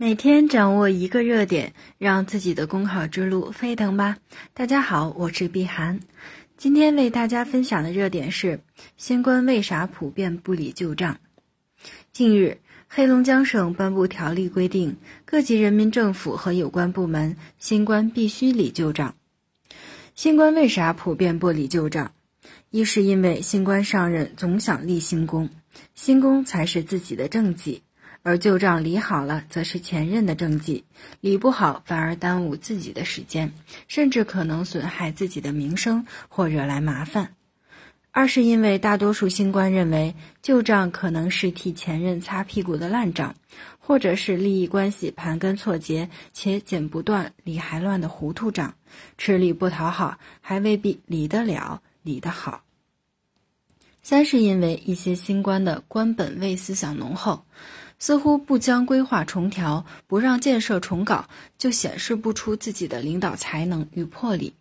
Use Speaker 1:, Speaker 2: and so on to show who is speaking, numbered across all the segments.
Speaker 1: 每天掌握一个热点，让自己的公考之路飞腾吧！大家好，我是碧涵，今天为大家分享的热点是：新冠为啥普遍不理旧账？近日，黑龙江省颁布条例，规定各级人民政府和有关部门新冠必须理旧账。新冠为啥普遍不理旧账？一是因为新官上任总想立新功，新功才是自己的政绩。而旧账理好了，则是前任的政绩；理不好，反而耽误自己的时间，甚至可能损害自己的名声或惹来麻烦。二是因为大多数新官认为旧账可能是替前任擦屁股的烂账，或者是利益关系盘根错节且剪不断、理还乱的糊涂账，吃力不讨好，还未必理得了、理得好。三是因为一些新官的官本位思想浓厚。似乎不将规划重调，不让建设重搞，就显示不出自己的领导才能与魄力。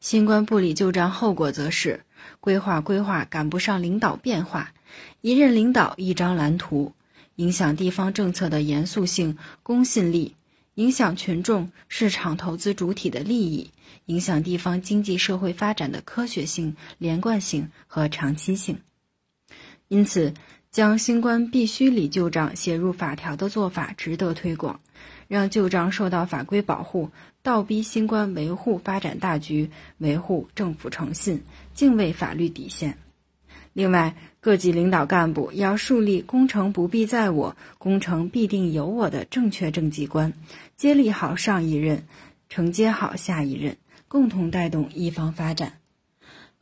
Speaker 1: 新官不理旧账，后果则是规划规划赶不上领导变化，一任领导一张蓝图，影响地方政策的严肃性、公信力，影响群众、市场投资主体的利益，影响地方经济社会发展的科学性、连贯性和长期性。因此。将新冠必须理旧账写入法条的做法值得推广，让旧账受到法规保护，倒逼新冠维护发展大局，维护政府诚信，敬畏法律底线。另外，各级领导干部要树立“工程不必在我，工程必定有我”的正确政绩观，接力好上一任，承接好下一任，共同带动一方发展。